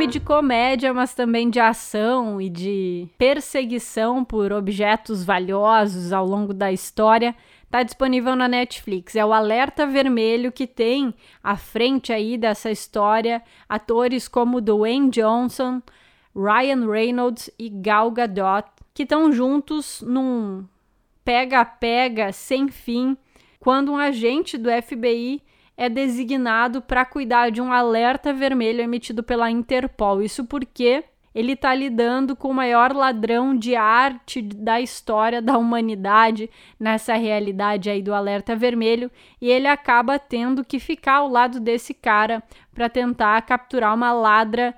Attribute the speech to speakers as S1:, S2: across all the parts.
S1: filme de comédia, mas também de ação e de perseguição por objetos valiosos ao longo da história. Está disponível na Netflix. É o Alerta Vermelho que tem à frente aí dessa história atores como Dwayne Johnson, Ryan Reynolds e Gal Gadot, que estão juntos num pega-pega sem fim quando um agente do FBI é designado para cuidar de um alerta vermelho emitido pela Interpol. Isso porque ele está lidando com o maior ladrão de arte da história da humanidade nessa realidade aí do alerta vermelho e ele acaba tendo que ficar ao lado desse cara para tentar capturar uma ladra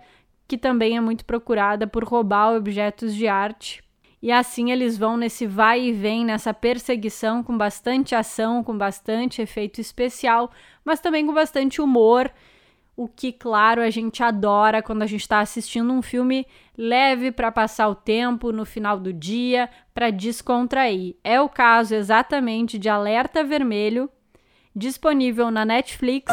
S1: que também é muito procurada por roubar objetos de arte e assim eles vão nesse vai e vem, nessa perseguição com bastante ação, com bastante efeito especial, mas também com bastante humor. O que, claro, a gente adora quando a gente está assistindo um filme leve para passar o tempo no final do dia, para descontrair. É o caso exatamente de Alerta Vermelho, disponível na Netflix.